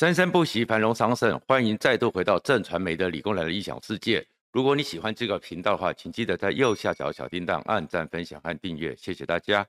生生不息，繁荣昌盛。欢迎再度回到正传媒的理工男的异想世界。如果你喜欢这个频道的话，请记得在右下角小叮当按赞、分享和订阅，谢谢大家。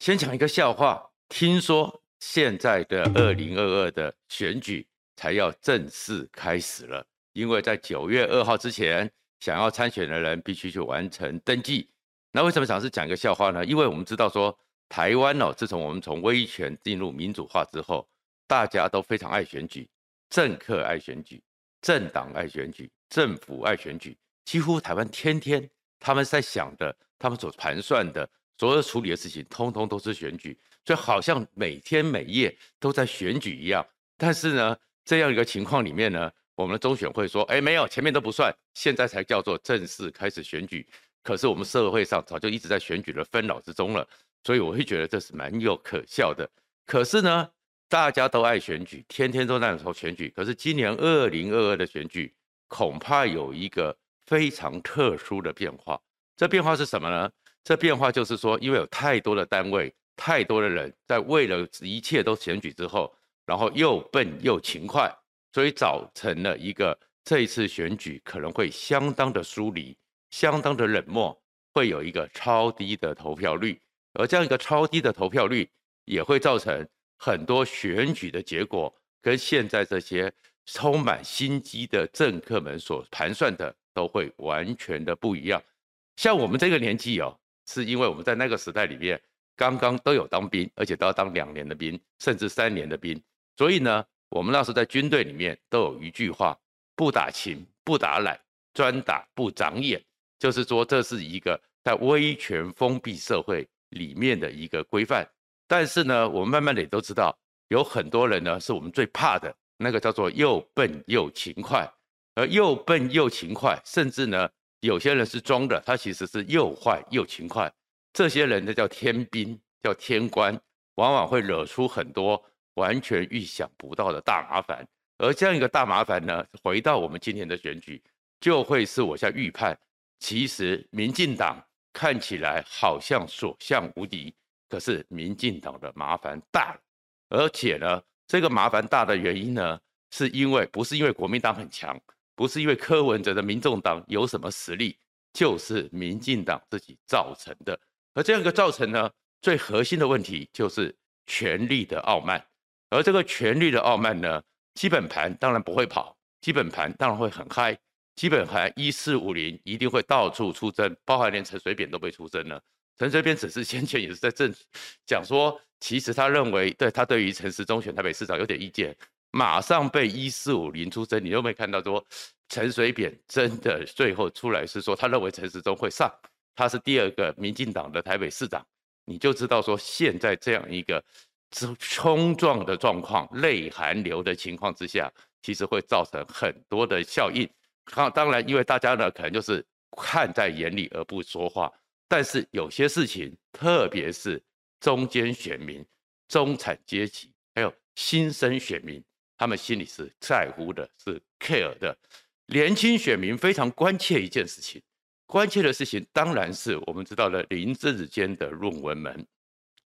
先讲一个笑话，听说现在的二零二二的选举才要正式开始了，因为在九月二号之前，想要参选的人必须去完成登记。那为什么想是讲一个笑话呢？因为我们知道说，台湾哦，自从我们从威权进入民主化之后。大家都非常爱选举，政客爱选举，政党爱选举，政府爱选举，几乎台湾天天他们在想的，他们所盘算的，所有处理的事情，通通都是选举，就好像每天每夜都在选举一样。但是呢，这样一个情况里面呢，我们的中选会说，哎，没有，前面都不算，现在才叫做正式开始选举。可是我们社会上早就一直在选举的纷扰之中了，所以我会觉得这是蛮有可笑的。可是呢，大家都爱选举，天天都在说选举。可是今年二零二二的选举，恐怕有一个非常特殊的变化。这变化是什么呢？这变化就是说，因为有太多的单位、太多的人在为了一切都选举之后，然后又笨又勤快，所以造成了一个这一次选举可能会相当的疏离、相当的冷漠，会有一个超低的投票率。而这样一个超低的投票率，也会造成。很多选举的结果跟现在这些充满心机的政客们所盘算的都会完全的不一样。像我们这个年纪哦，是因为我们在那个时代里面刚刚都有当兵，而且都要当两年的兵，甚至三年的兵。所以呢，我们那时候在军队里面都有一句话：不打勤，不打懒，专打不长眼。就是说，这是一个在威权封闭社会里面的一个规范。但是呢，我们慢慢的也都知道，有很多人呢是我们最怕的那个叫做又笨又勤快，而又笨又勤快，甚至呢有些人是装的，他其实是又坏又勤快。这些人呢叫天兵，叫天官，往往会惹出很多完全预想不到的大麻烦。而这样一个大麻烦呢，回到我们今天的选举，就会是我在预判，其实民进党看起来好像所向无敌。可是民进党的麻烦大，而且呢，这个麻烦大的原因呢，是因为不是因为国民党很强，不是因为柯文哲的民众党有什么实力，就是民进党自己造成的。而这样一个造成呢，最核心的问题就是权力的傲慢。而这个权力的傲慢呢，基本盘当然不会跑，基本盘当然会很嗨，基本盘一四五零一定会到处出征，包含连陈水扁都被出征了。陈水扁只是先前也是在政讲说，其实他认为对他对于陈时中选台北市长有点意见，马上被一四五零出征。你有没有看到说陈水扁真的最后出来是说他认为陈时中会上，他是第二个民进党的台北市长，你就知道说现在这样一个冲冲撞的状况、泪寒流的情况之下，其实会造成很多的效应。当然，因为大家呢可能就是看在眼里而不说话。但是有些事情，特别是中间选民、中产阶级，还有新生选民，他们心里是在乎的，是 care 的。年轻选民非常关切一件事情，关切的事情当然是我们知道了林智坚的论文门。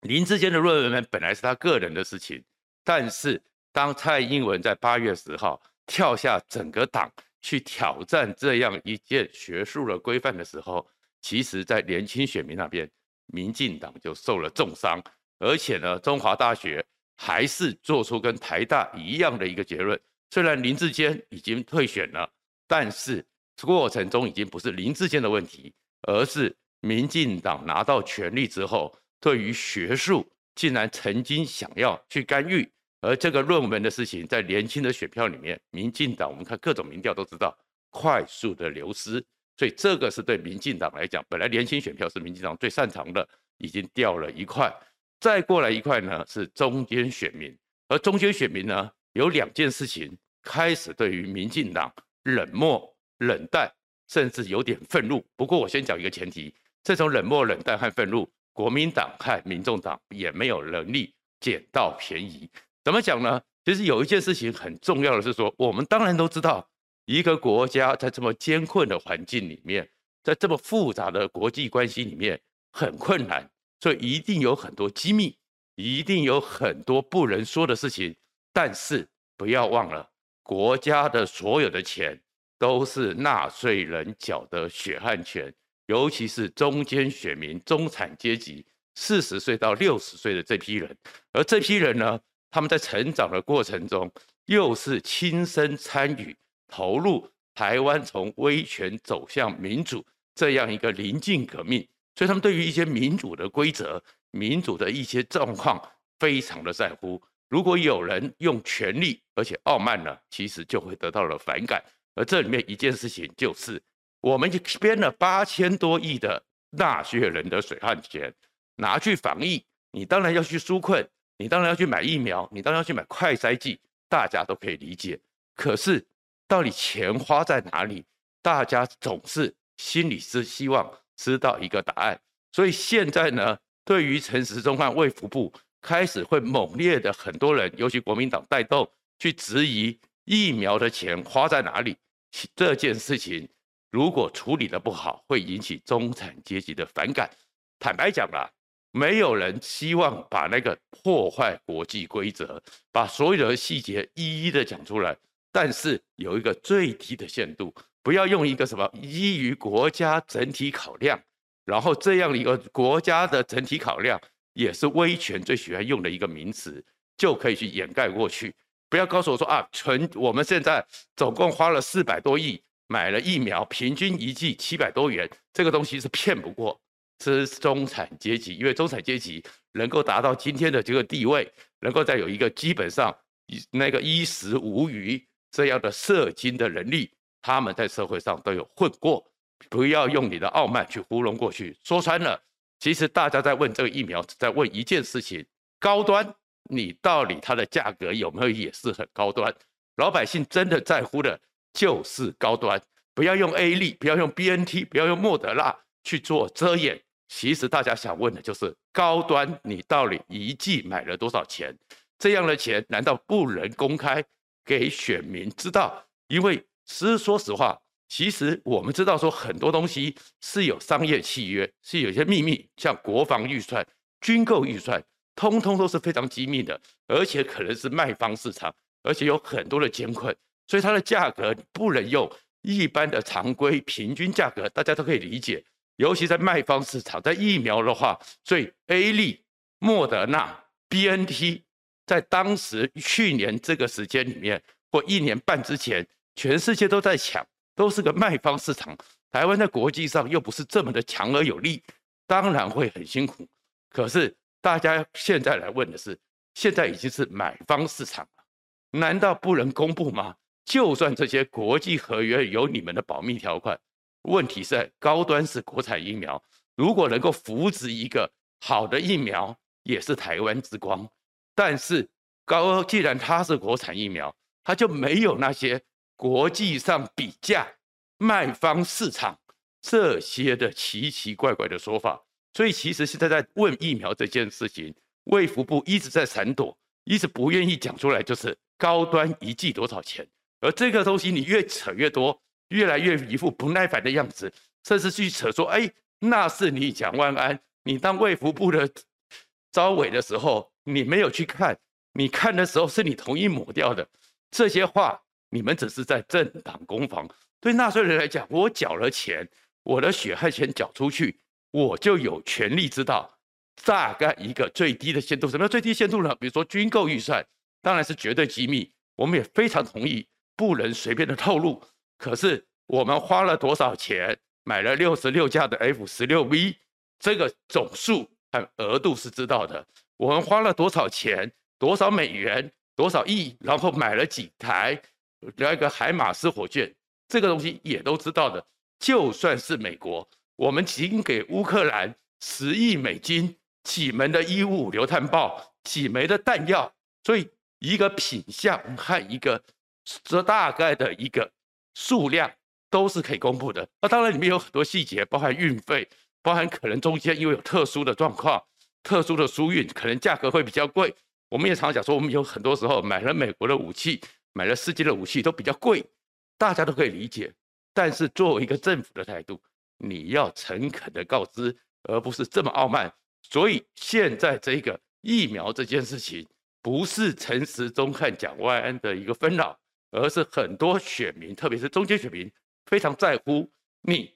林智坚的论文门本来是他个人的事情，但是当蔡英文在八月十号跳下整个党去挑战这样一件学术的规范的时候，其实，在年轻选民那边，民进党就受了重伤，而且呢，中华大学还是做出跟台大一样的一个结论。虽然林志坚已经退选了，但是过程中已经不是林志坚的问题，而是民进党拿到权力之后，对于学术竟然曾经想要去干预，而这个论文的事情，在年轻的选票里面，民进党我们看各种民调都知道，快速的流失。所以这个是对民进党来讲，本来年轻选票是民进党最擅长的，已经掉了一块。再过来一块呢，是中间选民，而中间选民呢，有两件事情开始对于民进党冷漠、冷淡，甚至有点愤怒。不过我先讲一个前提，这种冷漠、冷淡和愤怒，国民党和民众党也没有能力捡到便宜。怎么讲呢？其实有一件事情很重要的是说，我们当然都知道。一个国家在这么艰困的环境里面，在这么复杂的国际关系里面很困难，所以一定有很多机密，一定有很多不能说的事情。但是不要忘了，国家的所有的钱都是纳税人缴的血汗钱，尤其是中间选民、中产阶级，四十岁到六十岁的这批人，而这批人呢，他们在成长的过程中，又是亲身参与投入台湾从威权走向民主这样一个临近革命，所以他们对于一些民主的规则、民主的一些状况非常的在乎。如果有人用权力而且傲慢了，其实就会得到了反感。而这里面一件事情就是，我们就编了八千多亿的纳税人的水汗钱拿去防疫，你当然要去纾困，你当然要去买疫苗，你当然要去买快筛剂，大家都可以理解。可是到底钱花在哪里？大家总是心里是希望知道一个答案。所以现在呢，对于陈时中和卫福部。开始会猛烈的，很多人，尤其国民党带动去质疑疫苗的钱花在哪里。这件事情如果处理的不好，会引起中产阶级的反感。坦白讲啦，没有人希望把那个破坏国际规则，把所有的细节一一的讲出来。但是有一个最低的限度，不要用一个什么基于国家整体考量，然后这样一个国家的整体考量。也是威权最喜欢用的一个名词，就可以去掩盖过去。不要告诉我说啊，纯我们现在总共花了四百多亿买了疫苗，平均一剂七百多元，这个东西是骗不过。这是中产阶级，因为中产阶级能够达到今天的这个地位，能够再有一个基本上那个衣食无虞这样的社经的能力，他们在社会上都有混过。不要用你的傲慢去糊弄过去。说穿了。其实大家在问这个疫苗，只在问一件事情：高端，你到底它的价格有没有也是很高端？老百姓真的在乎的就是高端，不要用 A 利，不要用 BNT，不要用莫德纳去做遮掩。其实大家想问的就是高端，你到底一剂买了多少钱？这样的钱难道不能公开给选民知道？因为其实说实话。其实我们知道，说很多东西是有商业契约，是有些秘密，像国防预算、军购预算，通通都是非常机密的，而且可能是卖方市场，而且有很多的监控，所以它的价格不能用一般的常规平均价格，大家都可以理解。尤其在卖方市场，在疫苗的话，所以 A 利、莫德纳、BNT，在当时去年这个时间里面或一年半之前，全世界都在抢。都是个卖方市场，台湾在国际上又不是这么的强而有力，当然会很辛苦。可是大家现在来问的是，现在已经是买方市场了，难道不能公布吗？就算这些国际合约有你们的保密条款，问题是高端是国产疫苗，如果能够扶植一个好的疫苗，也是台湾之光。但是高既然它是国产疫苗，它就没有那些。国际上比价、卖方市场这些的奇奇怪怪的说法，所以其实现在在问疫苗这件事情，卫福部一直在闪躲，一直不愿意讲出来，就是高端一剂多少钱。而这个东西你越扯越多，越来越一副不耐烦的样子，甚至去扯说：“哎，那是你蒋万安，你当卫福部的招委的时候，你没有去看，你看的时候是你同意抹掉的。”这些话。你们只是在政党攻防，对纳税人来讲，我缴了钱，我的血汗钱缴出去，我就有权利知道大概一个最低的限度。什么叫最低限度呢？比如说军购预算，当然是绝对机密，我们也非常同意，不能随便的透露。可是我们花了多少钱买了六十六架的 F 十六 V，这个总数和额度是知道的。我们花了多少钱，多少美元，多少亿，然后买了几台。来一个海马斯火箭，这个东西也都知道的。就算是美国，我们仅给乌克兰十亿美金，几门的一五五榴弹炮，几枚的弹药，所以一个品相和一个这大概的一个数量都是可以公布的。那当然里面有很多细节，包含运费，包含可能中间因为有特殊的状况、特殊的输运，可能价格会比较贵。我们也常常讲说，我们有很多时候买了美国的武器。买了世界的武器都比较贵，大家都可以理解。但是作为一个政府的态度，你要诚恳的告知，而不是这么傲慢。所以现在这个疫苗这件事情，不是陈时中和蒋万安的一个纷扰，而是很多选民，特别是中间选民，非常在乎你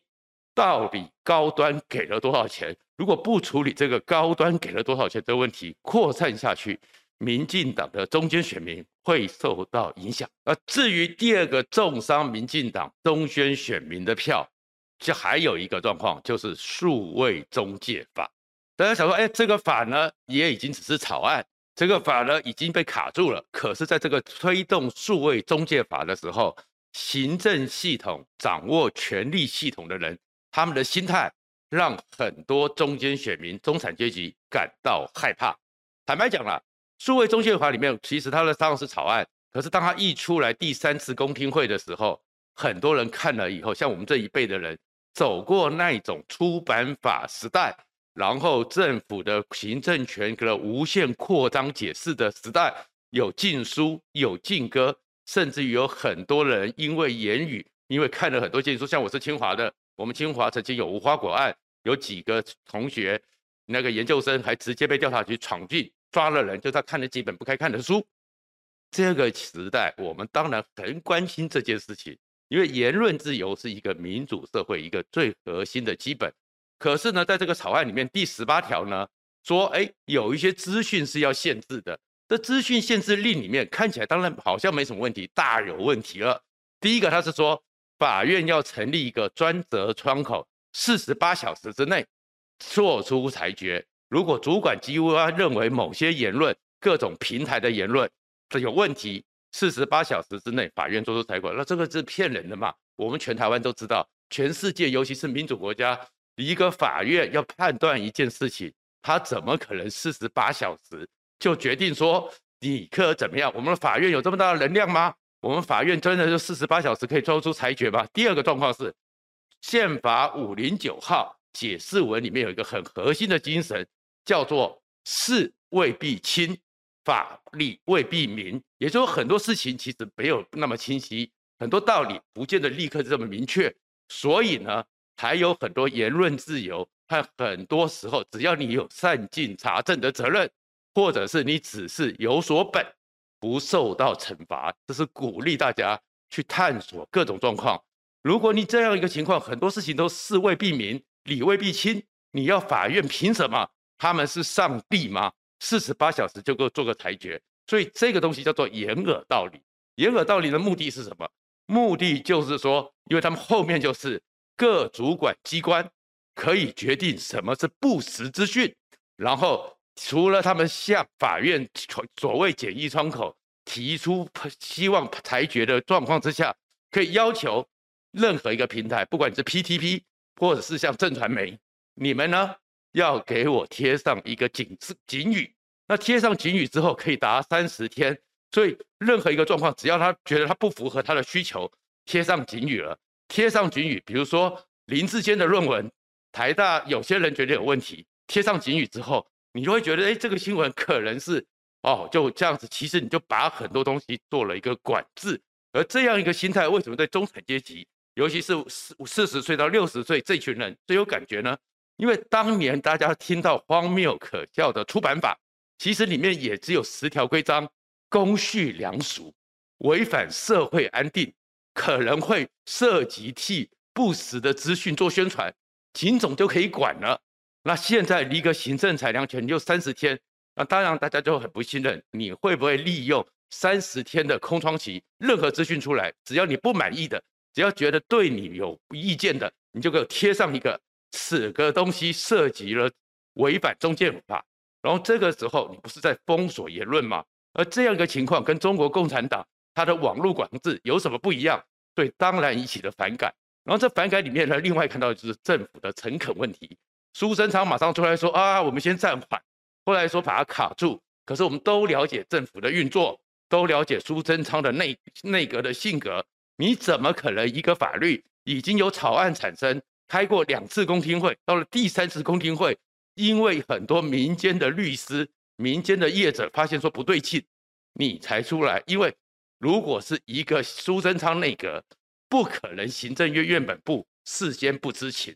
到底高端给了多少钱。如果不处理这个高端给了多少钱的问题，扩散下去，民进党的中间选民会受到影响。而至于第二个重伤民进党中间选民的票，就还有一个状况，就是数位中介法。大家想说，哎，这个法呢，也已经只是草案，这个法呢已经被卡住了。可是，在这个推动数位中介法的时候，行政系统掌握权力系统的人，他们的心态让很多中间选民、中产阶级感到害怕。坦白讲了，数位中介法里面其实它的当然是草案，可是当它一出来第三次公听会的时候，很多人看了以后，像我们这一辈的人。走过那种出版法时代，然后政府的行政权的无限扩张解释的时代，有禁书，有禁歌，甚至于有很多人因为言语，因为看了很多禁书，像我是清华的，我们清华曾经有无花果案，有几个同学，那个研究生还直接被调查局闯进抓了人，就他看了几本不该看的书。这个时代，我们当然很关心这件事情。因为言论自由是一个民主社会一个最核心的基本，可是呢，在这个草案里面第十八条呢说，哎，有一些资讯是要限制的。这资讯限制令里面看起来当然好像没什么问题，大有问题了。第一个，他是说法院要成立一个专责窗口，四十八小时之内做出裁决。如果主管机关认为某些言论、各种平台的言论这有问题。四十八小时之内，法院做出裁决，那这个是骗人的嘛？我们全台湾都知道，全世界尤其是民主国家，一个法院要判断一件事情，他怎么可能四十八小时就决定说你可怎么样？我们的法院有这么大的能量吗？我们法院真的就四十八小时可以做出裁决吗？第二个状况是，宪法五零九号解释文里面有一个很核心的精神，叫做事未必亲。法理未必明，也就是说很多事情其实没有那么清晰，很多道理不见得立刻这么明确，所以呢，还有很多言论自由，和很多时候只要你有善尽查证的责任，或者是你只是有所本，不受到惩罚，这是鼓励大家去探索各种状况。如果你这样一个情况，很多事情都事未必明，理未必清，你要法院凭什么？他们是上帝吗？四十八小时就够做个裁决，所以这个东西叫做掩耳盗铃。掩耳盗铃的目的是什么？目的就是说，因为他们后面就是各主管机关可以决定什么是不实资讯，然后除了他们向法院所谓简易窗口提出希望裁决的状况之下，可以要求任何一个平台，不管你是 PTP 或者是像正传媒，你们呢？要给我贴上一个警示警语，那贴上警语之后可以达三十天，所以任何一个状况，只要他觉得他不符合他的需求，贴上警语了，贴上警语，比如说林志坚的论文，台大有些人觉得有问题，贴上警语之后，你就会觉得，哎，这个新闻可能是哦，就这样子，其实你就把很多东西做了一个管制，而这样一个心态，为什么对中产阶级，尤其是四四十岁到六十岁这群人最有感觉呢？因为当年大家听到荒谬可笑的出版法，其实里面也只有十条规章，公序良俗，违反社会安定，可能会涉及替不实的资讯做宣传，警总就可以管了。那现在一个行政裁量权就三十天，那当然大家就很不信任，你会不会利用三十天的空窗期，任何资讯出来，只要你不满意的，只要觉得对你有意见的，你就给我贴上一个。此个东西涉及了违反中介法，然后这个时候你不是在封锁言论吗？而这样一个情况跟中国共产党它的网络管制有什么不一样？对，当然引起了反感。然后这反感里面呢，另外看到就是政府的诚恳问题。苏贞昌马上出来说啊，我们先暂缓，后来说把它卡住。可是我们都了解政府的运作，都了解苏贞昌的内内阁的性格，你怎么可能一个法律已经有草案产生？开过两次公听会，到了第三次公听会，因为很多民间的律师、民间的业者发现说不对劲，你才出来。因为如果是一个苏贞昌内阁，不可能行政院院本部事先不知情，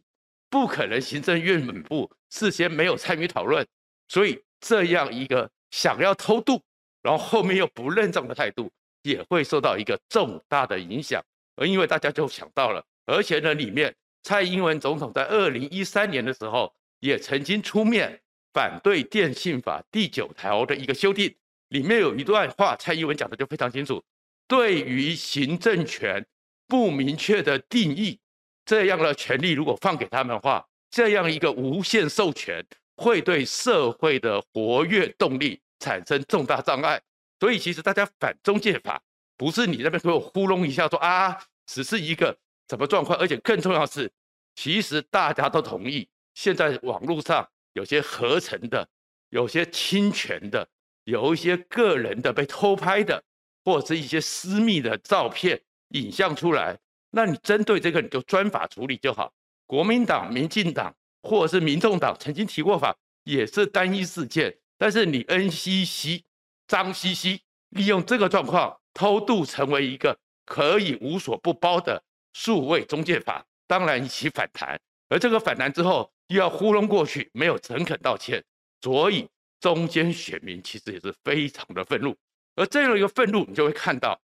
不可能行政院本部事先没有参与讨论，所以这样一个想要偷渡，然后后面又不认账的态度，也会受到一个重大的影响。而因为大家就想到了，而且呢，里面蔡英文总统在二零一三年的时候，也曾经出面反对电信法第九条的一个修订，里面有一段话，蔡英文讲的就非常清楚：对于行政权不明确的定义，这样的权利如果放给他们的话，这样一个无限授权会对社会的活跃动力产生重大障碍。所以，其实大家反中介法，不是你那边给我糊弄一下说啊，只是一个什么状况，而且更重要的是，其实大家都同意。现在网络上有些合成的，有些侵权的，有一些个人的被偷拍的，或者是一些私密的照片、影像出来，那你针对这个你就专法处理就好。国民党、民进党或者是民众党曾经提过法，也是单一事件，但是你 NCC 脏兮兮利用这个状况偷渡成为一个可以无所不包的数位中介法，当然一起反弹，而这个反弹之后。又要糊弄过去，没有诚恳道歉，所以中间选民其实也是非常的愤怒。而这样一个愤怒，你就会看到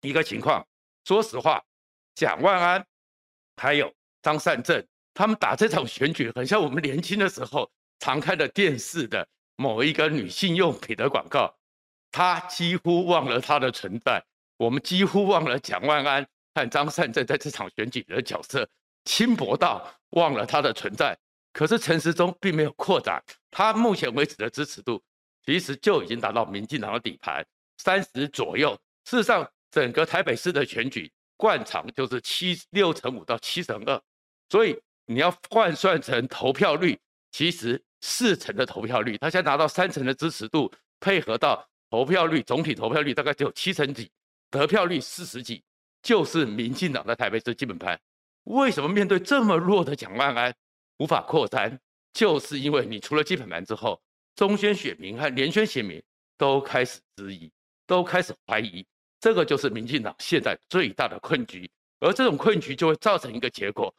一个情况。说实话，蒋万安还有张善政，他们打这场选举，很像我们年轻的时候常看的电视的某一个女性用品的广告，他几乎忘了他的存在。我们几乎忘了蒋万安和张善政在这场选举的角色，轻薄到忘了他的存在。可是陈时中并没有扩展，他目前为止的支持度其实就已经达到民进党的底盘三十左右。事实上，整个台北市的选举惯常就是七六乘五到七乘二，所以你要换算成投票率，其实四成的投票率，他现在拿到三成的支持度，配合到投票率，总体投票率大概只有七成几，得票率四十几，就是民进党的台北市基本盘。为什么面对这么弱的蒋万安？无法扩张，就是因为你除了基本盘之后，中间选民和连选选民都开始质疑，都开始怀疑，这个就是民进党现在最大的困局。而这种困局就会造成一个结果：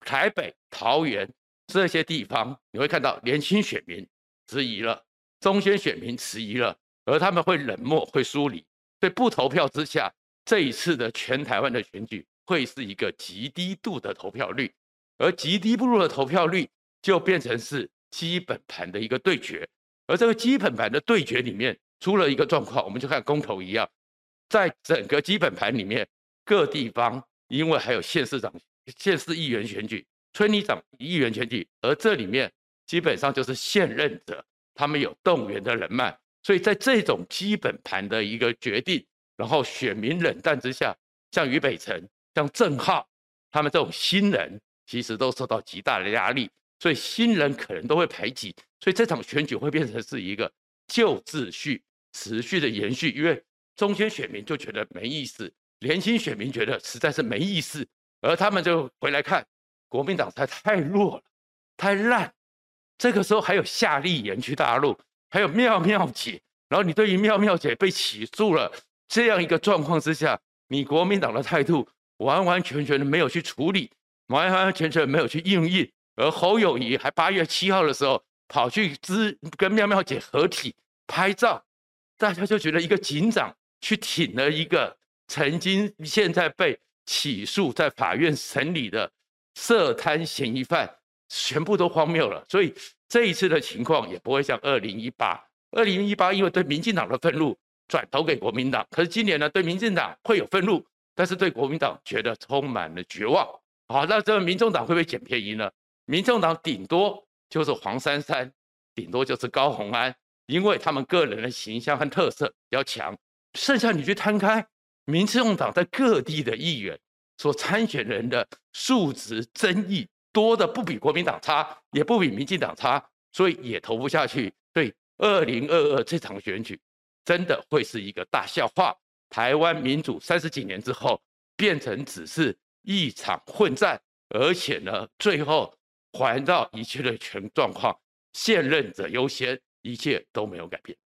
台北、桃园这些地方，你会看到年轻选民质疑了，中间选民迟疑了，而他们会冷漠、会疏离。所以不投票之下，这一次的全台湾的选举会是一个极低度的投票率。而极低不入的投票率，就变成是基本盘的一个对决。而这个基本盘的对决里面，出了一个状况，我们就看公投一样，在整个基本盘里面，各地方因为还有县市长、县市议员选举、村里长议员选举，而这里面基本上就是现任者，他们有动员的人脉，所以在这种基本盘的一个决定，然后选民冷淡之下，像于北辰、像郑浩，他们这种新人。其实都受到极大的压力，所以新人可能都会排挤，所以这场选举会变成是一个旧秩序持续的延续，因为中间选民就觉得没意思，年轻选民觉得实在是没意思，而他们就回来看国民党太太弱了，太烂，这个时候还有夏立言去大陆，还有妙妙姐，然后你对于妙妙姐被起诉了这样一个状况之下，你国民党的态度完完全全的没有去处理。完完全全没有去应应，而侯友谊还八月七号的时候跑去支跟妙妙姐合体拍照，大家就觉得一个警长去挺了一个曾经现在被起诉在法院审理的涉贪嫌疑犯，全部都荒谬了。所以这一次的情况也不会像二零一八，二零一八因为对民进党的愤怒转投给国民党，可是今年呢，对民进党会有愤怒，但是对国民党觉得充满了绝望。好，那这个民众党会不会捡便宜呢？民众党顶多就是黄珊珊，顶多就是高虹安，因为他们个人的形象和特色比较强。剩下你去摊开，民进党在各地的议员所参选人的数值争议多的不比国民党差，也不比民进党差，所以也投不下去。对，二零二二这场选举真的会是一个大笑话。台湾民主三十几年之后，变成只是。一场混战，而且呢，最后环绕一切的全状况，现任者优先，一切都没有改变。